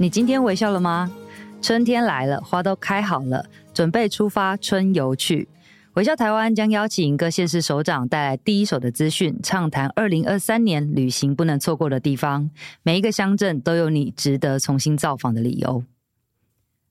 你今天微笑了吗？春天来了，花都开好了，准备出发春游去。微笑台湾将邀请各县市首长带来第一手的资讯，畅谈二零二三年旅行不能错过的地方。每一个乡镇都有你值得重新造访的理由。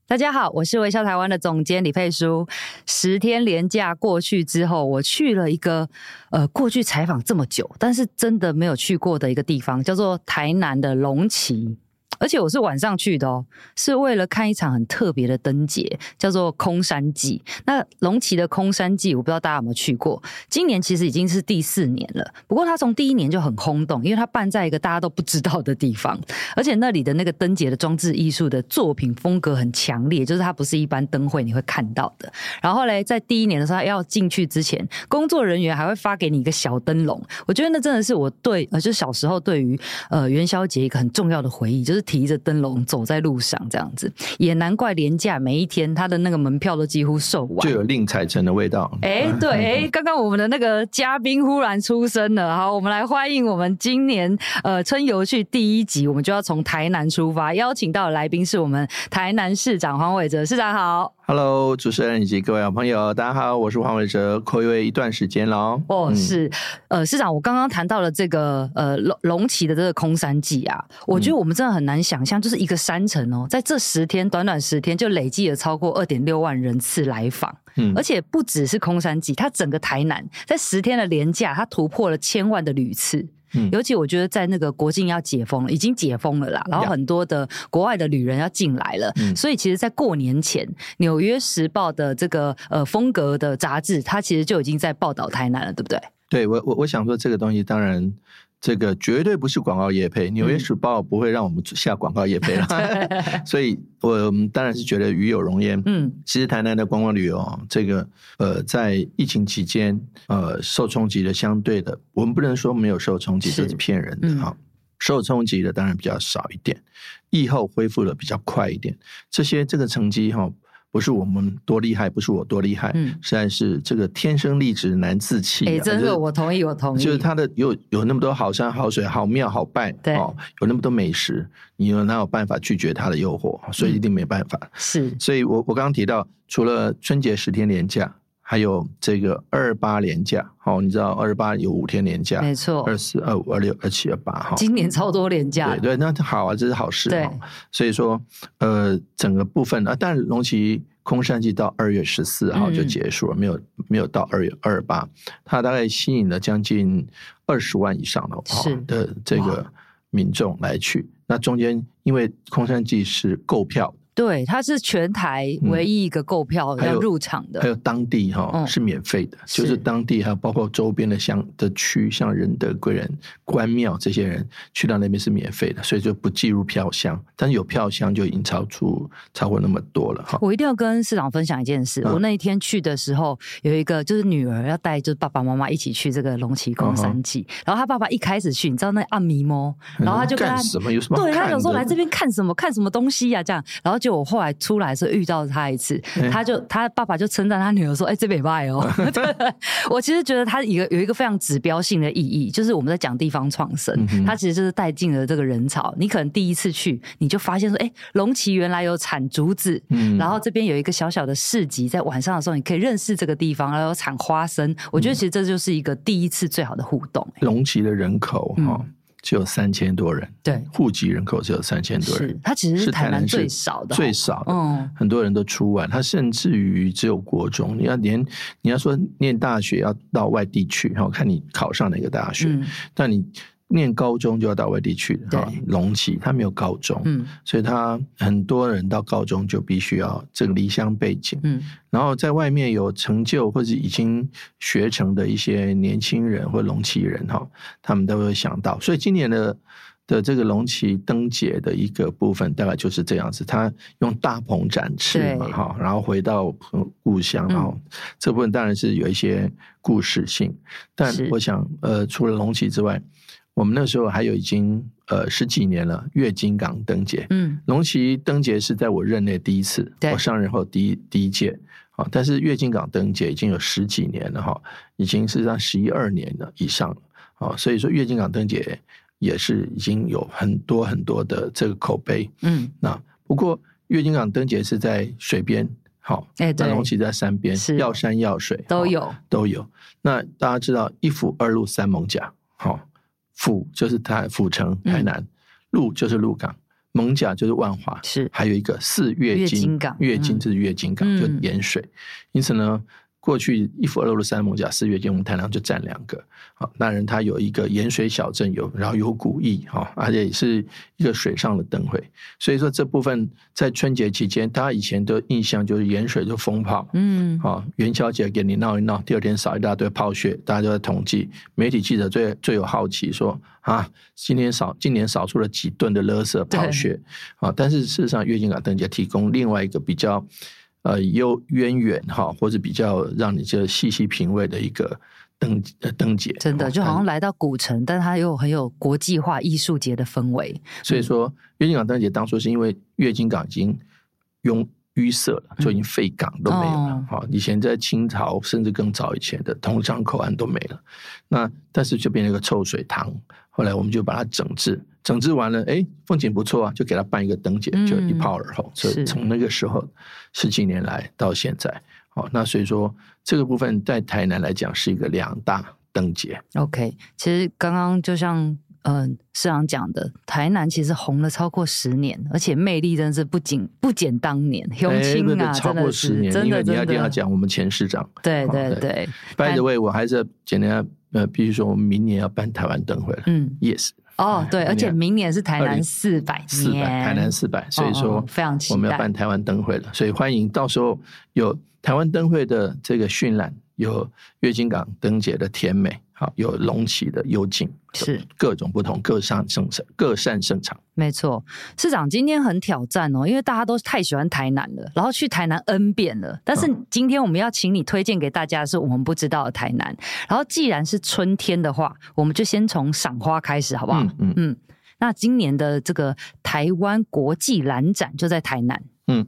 大家好，我是微笑台湾的总监李佩书。十天连假过去之后，我去了一个呃，过去采访这么久，但是真的没有去过的一个地方，叫做台南的龙崎。而且我是晚上去的哦，是为了看一场很特别的灯节，叫做空山祭。那龙旗的空山祭，我不知道大家有没有去过。今年其实已经是第四年了，不过它从第一年就很轰动，因为它办在一个大家都不知道的地方，而且那里的那个灯节的装置艺术的作品风格很强烈，就是它不是一般灯会你会看到的。然后嘞，在第一年的时候要进去之前，工作人员还会发给你一个小灯笼。我觉得那真的是我对呃，就小时候对于呃元宵节一个很重要的回忆，就是。提着灯笼走在路上，这样子也难怪廉价每一天他的那个门票都几乎售完，就有令彩成的味道。哎，对，哎，刚刚我们的那个嘉宾忽然出声了，好，我们来欢迎我们今年呃春游去第一集，我们就要从台南出发，邀请到的来宾是我们台南市长黄伟哲市长好。Hello，主持人以及各位好朋友，大家好，我是黄伟哲，暌违一段时间了哦。哦，是，呃，市长，我刚刚谈到了这个呃龙龙崎的这个空山祭啊，我觉得我们真的很难想象，就是一个山城哦，在这十天短短十天就累计了超过二点六万人次来访，嗯，而且不只是空山祭，它整个台南在十天的连假，它突破了千万的旅次。嗯，尤其我觉得在那个国境要解封了，已经解封了啦，然后很多的国外的旅人要进来了，嗯，所以其实，在过年前，《纽约时报》的这个呃风格的杂志，它其实就已经在报道台南了，对不对？对，我我我想说，这个东西当然。这个绝对不是广告业配，《纽约时报》不会让我们下广告业配了，嗯、所以我当然是觉得与有荣焉。嗯，其实台南的观光旅游，这个呃，在疫情期间呃受冲击的相对的，我们不能说没有受冲击，这是骗人的哈、嗯。受冲击的当然比较少一点，疫后恢复的比较快一点，这些这个成绩哈。不是我们多厉害，不是我多厉害，嗯，实在是这个天生丽质难自弃。哎，真的，我同意，我同意。就是它的有有那么多好山好水好庙好拜，对哦，有那么多美食，你有哪有办法拒绝它的诱惑？所以一定没办法。是，所以我我刚刚提到，除了春节十天连假。还有这个二二八连假，好，你知道二二八有五天连假，没错，二四、二五、二六、二七、二八，哈，今年超多连假，对对，那好啊，这是好事，对，所以说，呃，整个部分啊，但龙崎空山季到二月十四号就结束了，嗯、没有没有到二月二二八，它大概吸引了将近二十万以上的是。的这个民众来去，那中间因为空山季是购票。对，它是全台唯一一个购票要入场的，嗯、还有，当地哈、是免费的，就是。当地还有包括周边的乡的区，像仁德、贵人、关庙这些人去到那边是免费的，所以就不计入票箱，但是有票箱就已经超出超过那么多了哈。我一定要跟市长分享一件事，嗯、我那一天去的时候，有一个就是女儿要带就是爸爸妈妈一起去这个龙崎空山祭，嗯、然后他爸爸一开始去，你知道那暗迷摸，然后他就跟他、嗯、什么？有什么，对他有时候来这边看什么看什么东西呀、啊、这样，然后就。就我后来出来的时候遇到他一次，他就他爸爸就称赞他女儿说：“哎、欸，这边卖哦。”我其实觉得他一个有一个非常指标性的意义，就是我们在讲地方创生，他其实就是带进了这个人潮。你可能第一次去，你就发现说：“哎、欸，龙旗原来有产竹子，然后这边有一个小小的市集，在晚上的时候你可以认识这个地方，然后有产花生。”我觉得其实这就是一个第一次最好的互动。龙旗的人口哈。嗯只有三千多人，对，户籍人口只有三千多人，是，他其实是台南最少的，最少的，嗯，很多人都出外，他甚至于只有国中，你要连你要说念大学要到外地去，然后看你考上哪个大学，嗯，但你。念高中就要到外地去的，对，龙崎他没有高中，嗯，所以他很多人到高中就必须要这个离乡背景，嗯，然后在外面有成就或者已经学成的一些年轻人或龙旗人哈，他们都会想到，所以今年的的这个龙旗灯节的一个部分，大概就是这样子。他用大鹏展翅嘛，哈，然后回到故乡，然后这部分当然是有一些故事性。但我想，呃，除了龙旗之外，我们那时候还有已经呃十几年了，月津港灯节。嗯，龙旗灯节是在我任内第一次，我上任后第一第一届。啊，但是月津港灯节已经有十几年了哈，已经是上十一二年了以上了。啊，所以说月津港灯节。也是已经有很多很多的这个口碑，嗯，那不过月津港灯节是在水边，好，哎，对，龙旗在山边，是要山要水都有都有。那大家知道一府二路三艋甲，好，府就是台府城台南，鹿就是鹿港，蒙甲就是万华，是。还有一个四月津港，月津就是月津港，就盐水，因此呢。过去一府二鹿三艋舺四月间，我们台南就占两个。好，当然它有一个盐水小镇，有然后有古意哈，而且也是一个水上的灯会。所以说这部分在春节期间，大家以前的印象就是盐水就蜂炮，嗯，好，元宵节给你闹一闹，第二天扫一大堆炮屑，大家都在统计。媒体记者最最有好奇说啊，今天扫今年扫出了几吨的垃圾炮屑啊？但是事实上，月津港灯节提供另外一个比较。呃，有渊源哈，或者比较让你这细细品味的一个灯灯节，真的就好像来到古城，但它又很有国际化艺术节的氛围。所以说，月经港灯节当初是因为月经港已经用淤塞了，就已经废港都没有了。好、嗯，以前在清朝甚至更早以前的同昌口岸都没了。那但是就变成一个臭水塘，后来我们就把它整治。整治完了，哎，风景不错啊，就给它办一个灯节，就一炮而红。嗯、所以从那个时候十几年来到现在，好，那所以说这个部分在台南来讲是一个两大灯节。OK，其实刚刚就像嗯、呃、市长讲的，台南其实红了超过十年，而且魅力真的是不仅不减当年。雄青啊，超过十年，因为你要一定要讲我们前市长。对对对。By the way，我还是简单呃，比如说我们明年要办台湾灯会了。嗯，Yes。哦，对，而且明年是台南四百年，四百台南四百，所以说非常期待，我们要办台湾灯会了，所以欢迎到时候有台湾灯会的这个渲染，有月经港灯节的甜美。好，有隆起的幽静，是各种不同，各擅胜场，各擅胜场。没错，市长今天很挑战哦，因为大家都太喜欢台南了，然后去台南 N 遍了。但是今天我们要请你推荐给大家的是我们不知道的台南。然后既然是春天的话，我们就先从赏花开始，好不好？嗯嗯，嗯。那今年的这个台湾国际兰展就在台南。嗯，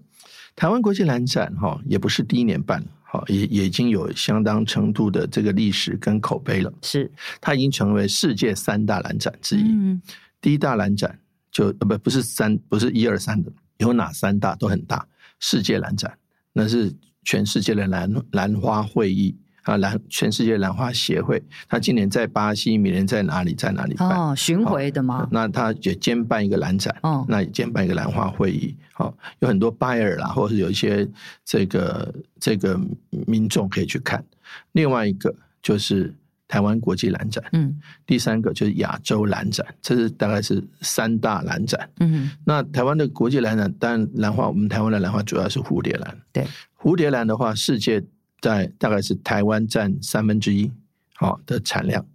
台湾国际兰展哈，也不是第一年办了。好，也也已经有相当程度的这个历史跟口碑了。是，它已经成为世界三大蓝展之一。嗯，第一大蓝展就不不是三，不是一二三的，有哪三大都很大。世界蓝展，那是全世界的兰兰花会议。啊，兰全世界兰花协会，他今年在巴西，明年在哪里，在哪里办？哦，巡回的吗？那他也兼办一个兰展，哦，那也兼办一个兰花会议。好，有很多 buyer 啦，或者是有一些这个这个民众可以去看。另外一个就是台湾国际兰展，嗯，第三个就是亚洲兰展，这是大概是三大兰展。嗯，那台湾的国际兰展，当然兰花，我们台湾的兰花主要是蝴蝶兰。对，蝴蝶兰的话，世界。在大概是台湾占三分之一，好的产量。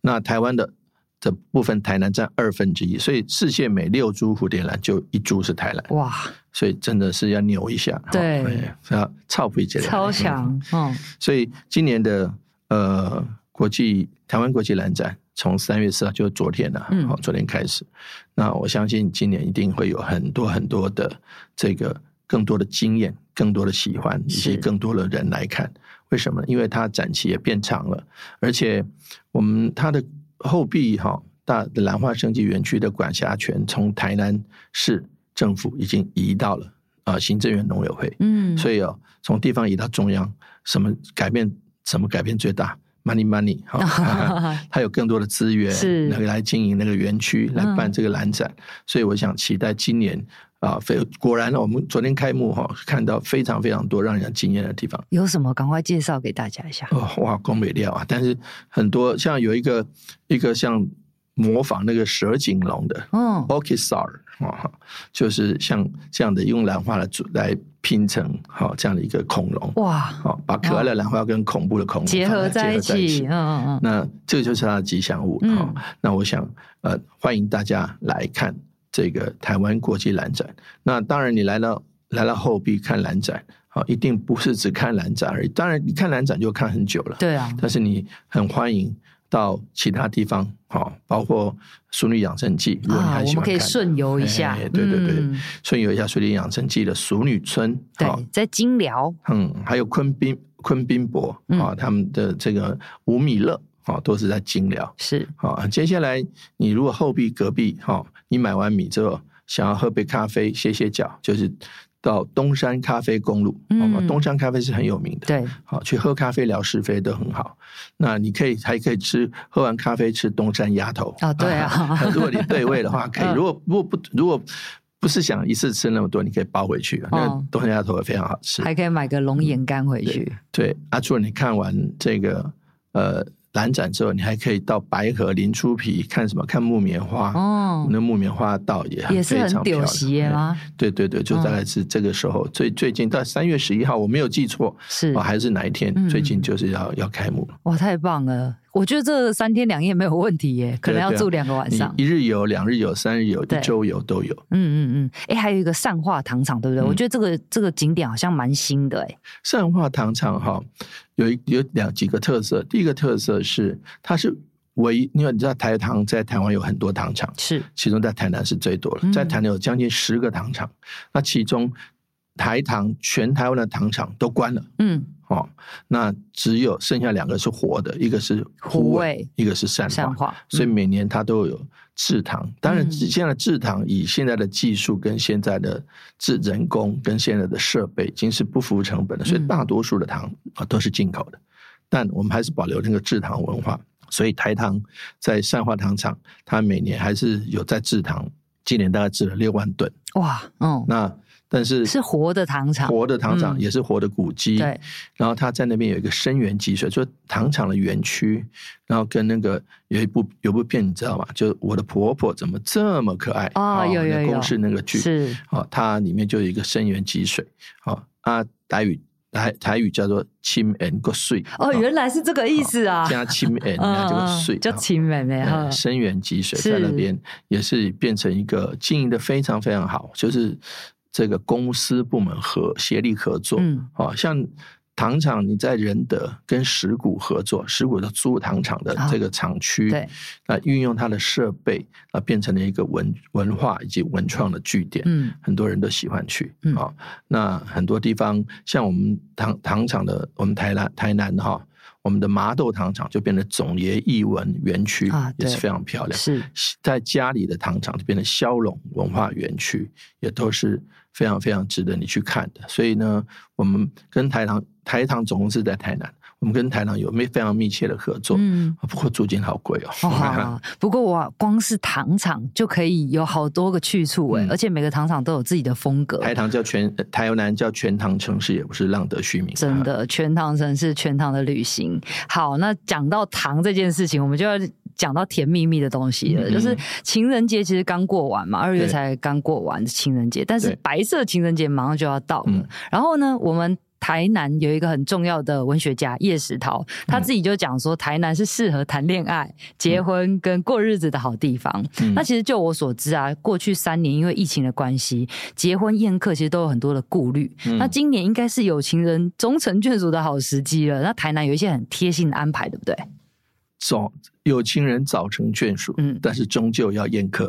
那台湾的这部分，台南占二分之一，所以世界每六株蝴蝶兰就一株是台兰。哇！所以真的是要扭一下，对，要超不一截，超强。嗯，所以今年的呃国际台湾国际兰展从三月四号就昨天了，好、嗯，昨天开始。那我相信今年一定会有很多很多的这个。更多的经验，更多的喜欢，以及更多的人来看，为什么？呢？因为它展期也变长了，而且我们它的后壁哈大的兰花生技园区的管辖权从台南市政府已经移到了啊行政院农委会，嗯，所以哦，从地方移到中央，什么改变？什么改变最大？Money money 哈，他有更多的资源是来来经营那个园区，来办这个蓝展，嗯，所以我想期待今年。啊，非果然呢，我们昨天开幕哈，看到非常非常多让人惊艳的地方。有什么？赶快介绍给大家一下。哦，哇，光美料啊！但是很多像有一个一个像模仿那个蛇颈龙的，嗯，Orchid Star 啊，就是像这样的用兰花来来拼成好这样的一个恐龙哇，好把可爱的兰花跟恐怖的恐龙结合在一起，嗯嗯嗯，那这个就是它的吉祥物，嗯，那我想呃欢迎大家来看这个台湾国际兰展。那当然你来到来到后壁看兰展，好一定不是只看兰展而已，当然你看兰展就看很久了，对啊，但是你很欢迎。到其他地方，好，包括《淑女养生记》，如果你还喜欢看，我们可以顺游一下。对对对，顺游一下《淑女养生记》的淑女村，对，在金寮，嗯，还有昆宾昆宾博啊，他们的这个五米乐啊，都是在金寮。是好，接下来你如果后壁隔壁哈，你买完米之后，想要喝杯咖啡歇歇脚，就是。到东山咖啡公路，嗯，东山咖啡是很有名的，对，好去喝咖啡聊是非都很好。那你可以还可以吃，喝完咖啡吃东山鸭头啊，对啊，如果你对味的话，可以。如果如果不如果不是想一次吃那么多，你可以包回去，那东山鸭头也非常好吃，还可以买个龙眼干回去。对，啊，除了你看完这个呃。兰展之后，你还可以到白河林出皮看什么？看木棉花哦，那木棉花道也也是很屌席吗？对对对，就大概是这个时候。最最近到三月十一号，我没有记错是哦还是哪一天？最近就是要要开幕了。哇，太棒了！我觉得这三天两夜没有问题耶，可能要住两个晚上。一日游、两日游、三日游、一周游都有。嗯嗯嗯，哎，还有一个善化糖厂，对不对？我觉得这个这个景点好像蛮新的哎。善化糖厂哈。有一有两几个特色，第一个特色是它是唯一，因为你知道台糖在台湾有很多糖厂，是其中在台南是最多的，在台南有将近十个糖厂，嗯、那其中台糖全台湾的糖厂都关了，嗯。哦，那只有剩下两个是活的，一个是虎尾，一个是善化，所以每年它都有制糖。当然，现在制糖以现在的技术跟现在的制人工跟现在的设备，已经是不符成本的，所以大多数的糖啊都是进口的。但我们还是保留那个制糖文化，所以台糖在善化糖厂，它每年还是有在制糖，今年大概制了六万吨。哇，嗯，那。但是是活的糖厂，活的糖厂也是活的古迹。对，然后他在那边有一个生源积水，就糖厂的园区。然后跟那个有一部有部片你知道吗？就我的婆婆怎么这么可爱啊？有有有，公视那个剧是啊，它里面就有一个生源积水哦啊，台语台台语叫做亲缘个水哦，原来是这个意思啊，加亲缘 这个水叫亲缘的生源积水在那边也是变成一个经营的非常非常好，就是。这个公司部门合协力合作，嗯，啊，像糖厂你在仁德跟石鼓合作，石鼓的租糖厂的这个厂区，对，啊，运用它的设备啊，变成了一个文文化以及文创的据点，嗯，很多人都喜欢去，啊，那很多地方像我们糖糖厂的，我们台南台南哈。我们的麻豆糖厂就变成总爷艺文园区，也是非常漂亮。是在家里的糖厂就变成萧陇文化园区，也都是非常非常值得你去看的。所以呢，我们跟台糖台糖总公司在台南。我们跟台糖有密非常密切的合作，嗯，不过租金好贵哦。不过我光是糖厂就可以有好多个去处哎，嗯、而且每个糖厂都有自己的风格。台糖叫全台南叫全糖城市，也不是浪得虚名。真的，全糖城市，全糖的旅行。好，那讲到糖这件事情，我们就要讲到甜蜜蜜的东西了。嗯、就是情人节其实刚过完嘛，二月才刚过完情人节，但是白色情人节马上就要到了。嗯、然后呢，我们。台南有一个很重要的文学家叶石涛，他自己就讲说，台南是适合谈恋爱、结婚跟过日子的好地方。嗯、那其实就我所知啊，过去三年因为疫情的关系，结婚宴客其实都有很多的顾虑。嗯、那今年应该是有情人终成眷属的好时机了。那台南有一些很贴心的安排，对不对？早有情人早成眷属，嗯，但是终究要宴客。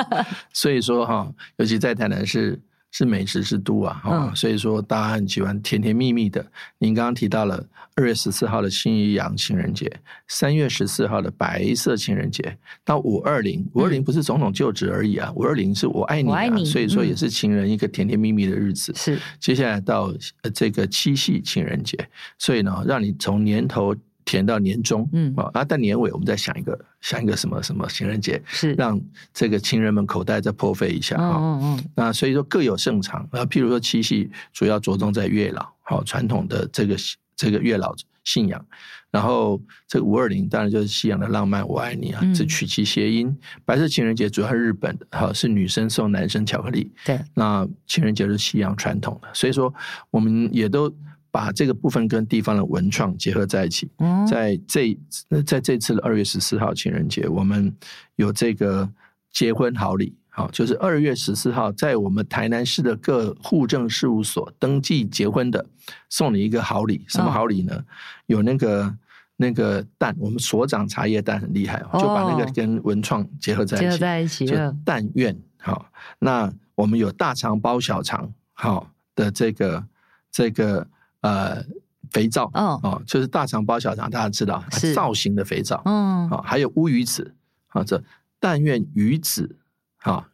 所以说哈，尤其在台南是。是美食之都啊，嗯、所以说大家很喜欢甜甜蜜蜜的。您刚刚提到了二月十四号的星宇洋情人节，三月十四号的白色情人节，到五二零，五二零不是总统就职而已啊，五二零是我爱你啊，你所以说也是情人一个甜甜蜜蜜的日子。是、嗯，接下来到这个七夕情人节，所以呢，让你从年头。填到年终，嗯啊，但年尾我们再想一个，想一个什么什么情人节，是让这个情人们口袋再破费一下啊。嗯嗯。那所以说各有盛场啊，譬如说七夕主要着重在月老，好传统的这个这个月老信仰。然后这个五二零当然就是西洋的浪漫，我爱你啊，是取其谐音。白色情人节主要是日本的，哈，是女生送男生巧克力。对，那情人节是西洋传统的，所以说我们也都把这个部分跟地方的文创结合在一起。嗯在这在这次的二月十四号情人节，我们有这个结婚好礼。好，就是二月十四号，在我们台南市的各户政事务所登记结婚的，送你一个好礼。什么好礼呢？哦、有那个那个蛋，我们所长茶叶蛋很厉害，就把那个跟文创结合在一起，结合在一起就蛋苑。好，那我们有大肠包小肠，好的这个这个呃肥皂，哦，哦，就是大肠包小肠，大家知道是造型的肥皂，嗯，好，还有乌鱼子，啊，这但愿鱼子。好，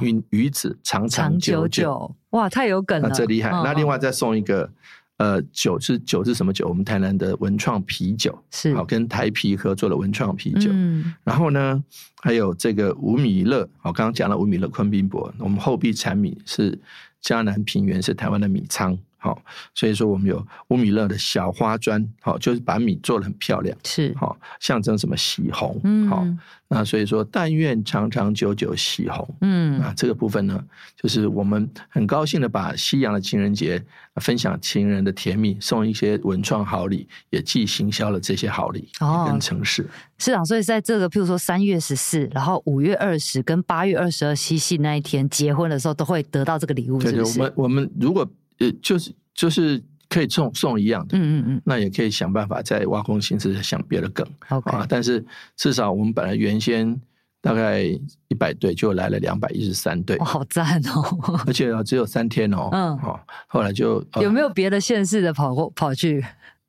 鱼鱼鱼子长长久久，哇，太有梗了，这厉害。那另外再送一个，呃，酒是酒是什么酒？我们台南的文创啤酒，是好跟台啤合作的文创啤酒。嗯，然后呢，还有这个五米乐，我刚刚讲了五米乐昆宾博，我们后壁产米是嘉南平原，是台湾的米仓。好，所以说我们有五米勒的小花砖，好，就是把米做的很漂亮，是好，象征什么喜红，嗯，好，那所以说但愿长长久久喜红，嗯，啊，这个部分呢，就是我们很高兴的把西洋的情人节分享情人的甜蜜，送一些文创好礼，也既行销了这些好礼，哦，跟城市市长，所以在这个譬如说三月十四，然后五月二十跟八月二十二七夕那一天结婚的时候，都会得到这个礼物，是不是？对对，我们我们如果。呃，就是就是可以送送一样的，嗯嗯嗯，那也可以想办法再挖空心思想别的梗，OK 啊。但是至少我们本来原先大概一百对，就来了两百一十三对，好赞哦！而且只有三天哦，嗯，哦，后来就有没有别的县市的跑过跑去？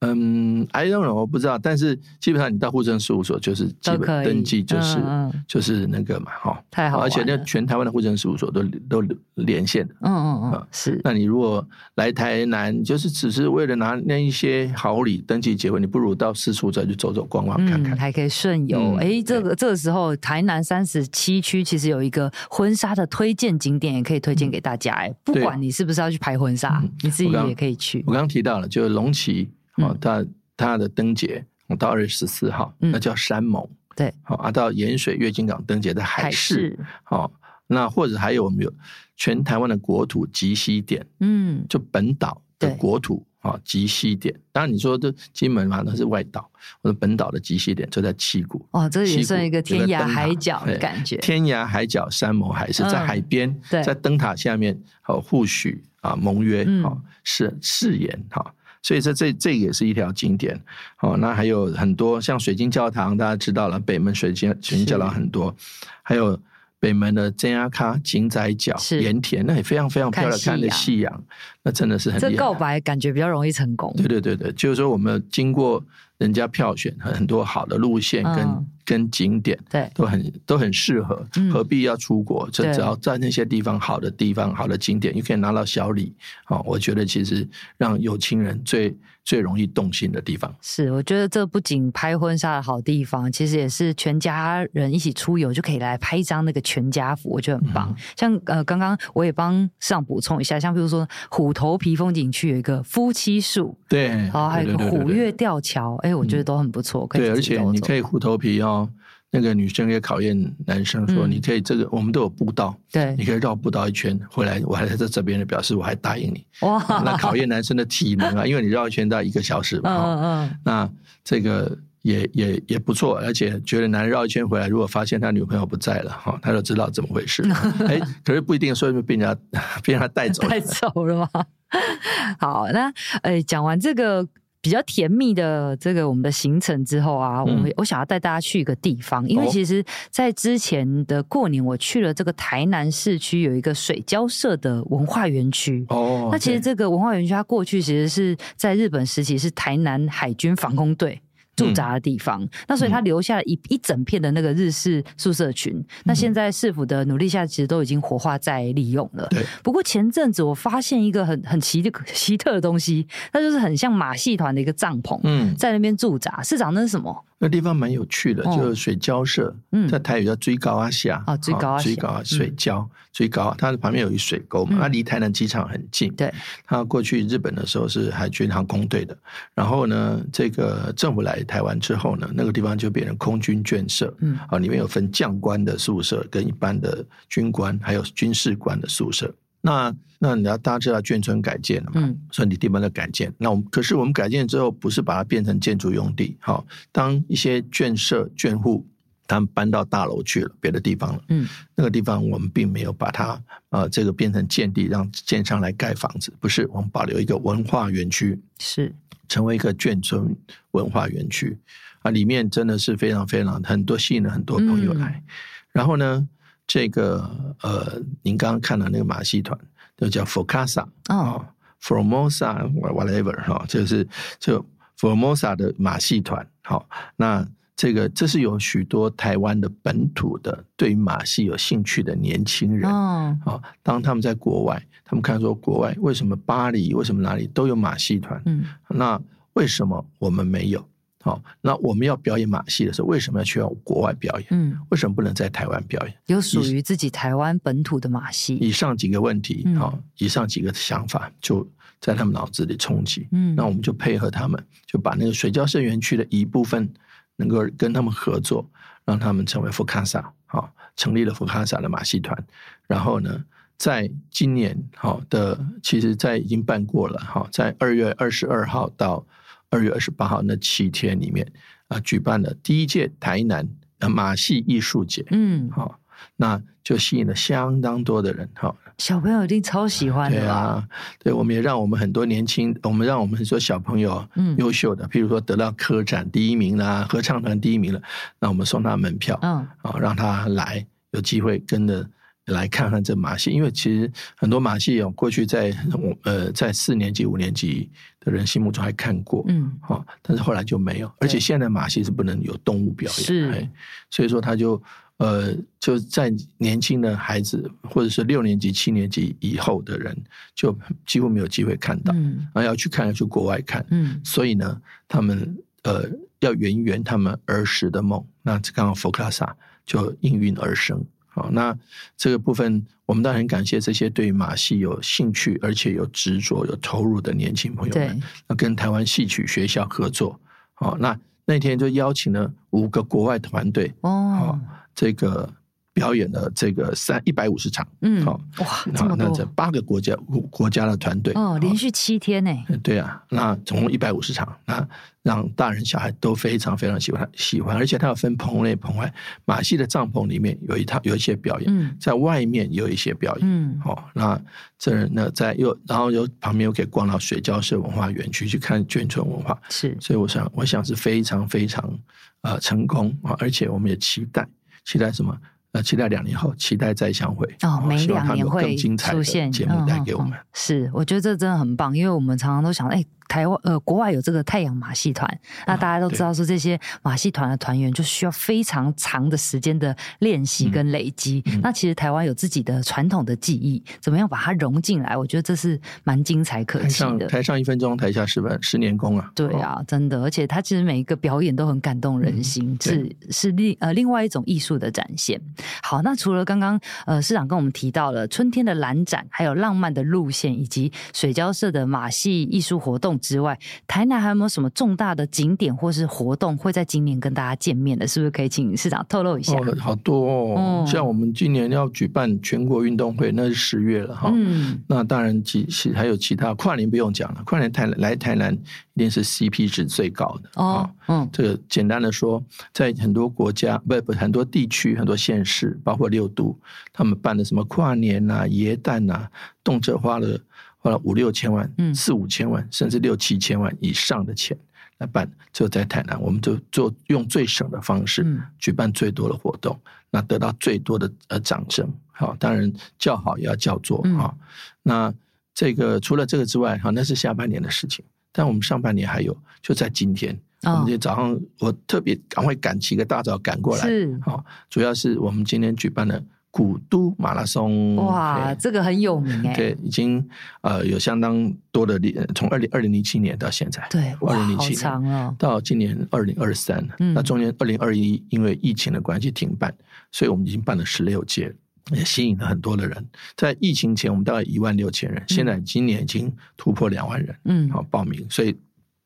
嗯，I don't know，我不知道。但是基本上你到户政事务所就是基本登记，就是就是那个嘛，哈，太好。而且那全台湾的户政事务所都都连线的。嗯嗯嗯，是。那你如果来台南，就是只是为了拿那一些好礼登记结婚，你不如到四处再去走走逛逛看看，还可以顺游。哎，这个这个时候，台南三十七区其实有一个婚纱的推荐景点，也可以推荐给大家。哎，不管你是不是要去拍婚纱，你自己也可以去。我刚刚提到了，就是龙崎。哦，他他的灯节，我到二月十四号，那叫山盟。对，好啊，到盐水月津港灯节的海事，好，那或者还有我们有全台湾的国土极西点，嗯，就本岛的国土啊极西点。当然你说这金门嘛，那是外岛，我的本岛的极西点就在七股。哦，这也算一个天涯海角的感觉。天涯海角山盟海誓，在海边，在灯塔下面，好互许啊盟约，好誓誓言，哈。所以这这这也是一条景点，哦，那还有很多像水晶教堂，大家知道了，北门水晶水晶教堂很多，还有北门的真阿卡井仔角盐田，那也非常非常漂亮，看的夕阳，那真的是很。这告白感觉比较容易成功。对对对对，就是说我们经过人家票选很多好的路线跟。嗯跟景点对都很都很适合，何必要出国？这、嗯、只要在那些地方好的地方、好的景点，又可以拿到小礼。哦，我觉得其实让有情人最最容易动心的地方。是，我觉得这不仅拍婚纱的好地方，其实也是全家人一起出游就可以来拍一张那个全家福，我觉得很棒。嗯、像呃，刚刚我也帮市长补充一下，像比如说虎头皮风景区有一个夫妻树，对，然后还有一个虎跃吊桥，哎，我觉得都很不错。对，而且你可以虎头皮哦。那个女生也考验男生说：“你可以这个，我们都有步道，对，你可以绕步道一圈回来，我还在这边的表示我还答应你。哇，那考验男生的体能啊，因为你绕一圈大概一个小时嘛。嗯嗯，那这个也也也不错，而且觉得男人绕一圈回来，如果发现他女朋友不在了，哈，他就知道怎么回事。哎，可是不一定说被人家 被人家带走了，带走了吗？好，那哎，讲完这个。比较甜蜜的这个我们的行程之后啊，我嗯我想要带大家去一个地方，因为其实，在之前的过年，我去了这个台南市区有一个水交社的文化园区。哦，那其实这个文化园区它过去其实是在日本时期是台南海军防空队。驻扎的地方，嗯、那所以他留下了一一整片的那个日式宿舍群。嗯、那现在市府的努力下，其实都已经活化再利用了。对。不过前阵子我发现一个很很奇的 奇特的东西，那就是很像马戏团的一个帐篷，嗯，在那边驻扎。市长，那是什么？那地方蛮有趣的，就是水交社，在台语叫追高阿霞哦，水沟仔水沟水交追高，它的旁边有一水沟嘛，它离台南机场很近。对，它过去日本的时候是海军航空队的，然后呢，这个政府来台湾之后呢，那个地方就变成空军眷舍，嗯，啊，里面有分将官的宿舍跟一般的军官，还有军事官的宿舍。那那你要大家知道眷村改建了嘛？嗯，所以你地方的改建，那我们可是我们改建之后，不是把它变成建筑用地，好，当一些眷舍眷户他们搬到大楼去了，别的地方了，嗯，那个地方我们并没有把它呃这个变成建地，让建商来盖房子，不是，我们保留一个文化园区，是成为一个眷村文化园区啊，里面真的是非常非常很多吸引了很多朋友来，嗯、然后呢。这个呃，您刚刚看到那个马戏团，就叫 Focasa 哦，Formosa whatever 哈，就是就 Formosa 的马戏团。好，那这个这是有许多台湾的本土的对于马戏有兴趣的年轻人哦。好，当他们在国外，他们看说国外为什么巴黎，为什么哪里都有马戏团？嗯，那为什么我们没有？好，那我们要表演马戏的时候，为什么要去到国外表演？嗯，为什么不能在台湾表演？有属于自己台湾本土的马戏。以上几个问题，好、嗯，以上几个想法就在他们脑子里冲击。嗯，那我们就配合他们，就把那个水交社园区的一部分能够跟他们合作，让他们成为福卡萨，好，成立了福卡萨的马戏团。然后呢，在今年好的，其实在已经办过了，好，在二月二十二号到。二月二十八号那七天里面啊，举办了第一届台南马戏艺术节，嗯，好，那就吸引了相当多的人，哈，小朋友一定超喜欢的，对啊，对，我们也让我们很多年轻，我们让我们很多小朋友，嗯，优秀的，譬如说得到科展第一名啦，合唱团第一名了，那我们送他门票，嗯，啊，让他来有机会跟着。来看看这马戏，因为其实很多马戏哦，过去在我呃在四年级、五年级的人心目中还看过，嗯，好，但是后来就没有，而且现在马戏是不能有动物表演，是，所以说他就呃就在年轻的孩子或者是六年级、七年级以后的人，就几乎没有机会看到，嗯，然后要去看要去国外看，嗯，所以呢，他们呃要圆一圆他们儿时的梦，那刚好佛卡萨就应运而生。好，那这个部分我们当然很感谢这些对马戏有兴趣而且有执着、有投入的年轻朋友们。那跟台湾戏曲学校合作，好，那那天就邀请了五个国外团队。哦，这个。表演了这个三一百五十场，嗯，好。哇，这么多，那这八个国家国家的团队。哦，连续七天呢？对啊，那总共一百五十场，那让大人小孩都非常非常喜欢喜欢，而且它要分棚内棚外，马戏的帐篷里面有一套有一些表演，嗯，在外面有一些表演，嗯，好，那这那在又然后又旁边又可以逛到水交社文化园区去看眷村文化，是，所以我想我想是非常非常呃成功啊，而且我们也期待期待什么？呃，期待两年后，期待再相会。哦，每两年会出现节目带给我们。是，我觉得这真的很棒，因为我们常常都想，哎。台湾呃，国外有这个太阳马戏团，那大家都知道说，这些马戏团的团员就需要非常长的时间的练习跟累积。那其实台湾有自己的传统的技艺，怎么样把它融进来？我觉得这是蛮精彩可期的。台上一分钟，台下十分十年功啊！对啊，真的，而且他其实每一个表演都很感动人心，嗯、是是另呃另外一种艺术的展现。好，那除了刚刚呃市长跟我们提到了春天的蓝展，还有浪漫的路线，以及水交社的马戏艺术活动。之外，台南还有没有什么重大的景点或是活动会在今年跟大家见面的？是不是可以请市长透露一下？哦，好多哦，嗯、像我们今年要举办全国运动会，那是十月了哈。嗯，那当然其其还有其他跨年不用讲了，跨年台来台南一定是 CP 值最高的哦。嗯，这个简单的说，在很多国家不不很多地区很多县市，包括六都，他们办的什么跨年呐、啊、耶诞呐，动辄花了。花了五六千万，嗯，四五千万，甚至六七千万以上的钱来办，就在台南，我们就做用最省的方式，举办最多的活动，那得到最多的呃掌声。好，当然叫好也要叫座啊。那这个除了这个之外，哈，那是下半年的事情。但我们上半年还有，就在今天，我们今天早上我特别赶快赶起个大早赶过来，是好，主要是我们今天举办了古都马拉松。哇，这个很有名哎。对，已经呃有相当多的历，从二零二零零七年到现在，对，二零零七年哦到今年二零二三，那中间二零二一因为疫情的关系停办，所以我们已经办了十六届。也吸引了很多的人。在疫情前，我们大概一万六千人，嗯、现在今年已经突破两万人，嗯，好报名，所以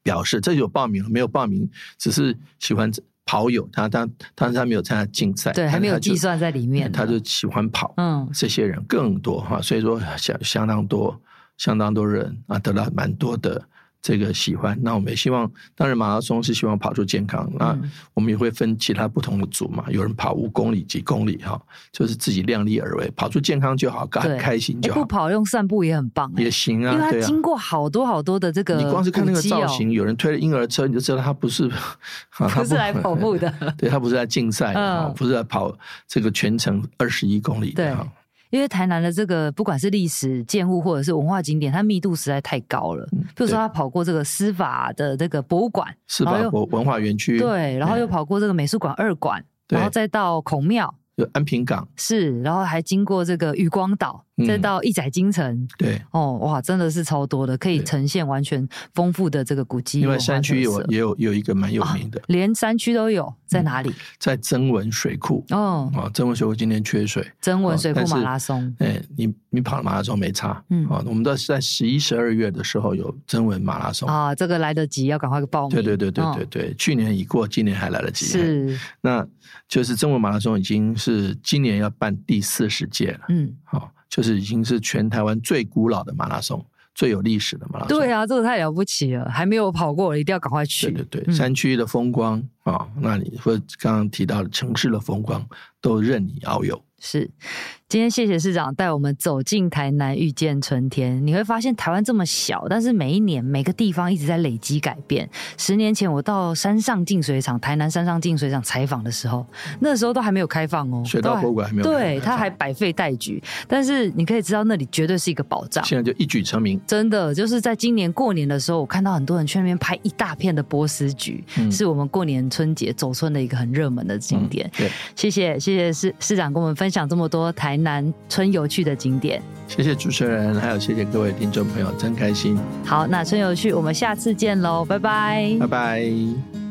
表示这有报名了，没有报名只是喜欢跑友，他他当时他没有参加竞赛，对，还没有计算在里面，他就喜欢跑，嗯，这些人更多哈，所以说相相当多，相当多人啊，得到蛮多的。这个喜欢，那我们也希望，当然马拉松是希望跑出健康，那我们也会分其他不同的组嘛，有人跑五公里、几公里哈，就是自己量力而为，跑出健康就好，开开心就好。不跑用散步也很棒，也行啊，因为它经过好多好多的这个，你光是看那个造型，有人推了婴儿车，你就知道他不是，他不是来跑步的，对，他不是来竞赛的，不是来跑这个全程二十一公里的。因为台南的这个不管是历史建物或者是文化景点，它密度实在太高了。比如说，他跑过这个司法的这个博物馆，司法博文化园区，对，然后又跑过这个美术馆二馆，然后再到孔庙。就安平港是，然后还经过这个渔光岛，嗯、再到一载京城，对，哦，哇，真的是超多的，可以呈现完全丰富的这个古迹。因为山区有也有有一个蛮有名的，啊、连山区都有，在哪里？嗯、在曾文水库哦，啊，曾文水库今天缺水，曾文水库马拉松，哎，你你跑马拉松没差，嗯，啊，我们都是在十一、十二月的时候有曾文马拉松啊，这个来得及，要赶快报名。对对对对对对，哦、去年已过，今年还来得及。是，那就是曾文马拉松已经是今年要。要办第四十届了，嗯，好，就是已经是全台湾最古老的马拉松，最有历史的马拉松。对啊，这个太了不起了，还没有跑过，我一定要赶快去。对对对，山区的风光啊，那你或刚刚提到的城市的风光，都任你遨游。是。今天谢谢市长带我们走进台南，遇见春天。你会发现台湾这么小，但是每一年每个地方一直在累积改变。十年前我到山上净水厂，台南山上净水厂采访的时候，那时候都还没有开放哦，水稻博物馆还没有对，它还百废待举。但是你可以知道那里绝对是一个宝藏，现在就一举成名。真的，就是在今年过年的时候，我看到很多人去那边拍一大片的波斯菊，嗯、是我们过年春节走春的一个很热门的景点。嗯、对，谢谢谢谢市市长跟我们分享这么多台南春游去的景点，谢谢主持人，还有谢谢各位听众朋友，真开心。好，那春游去，我们下次见喽，拜拜，拜拜。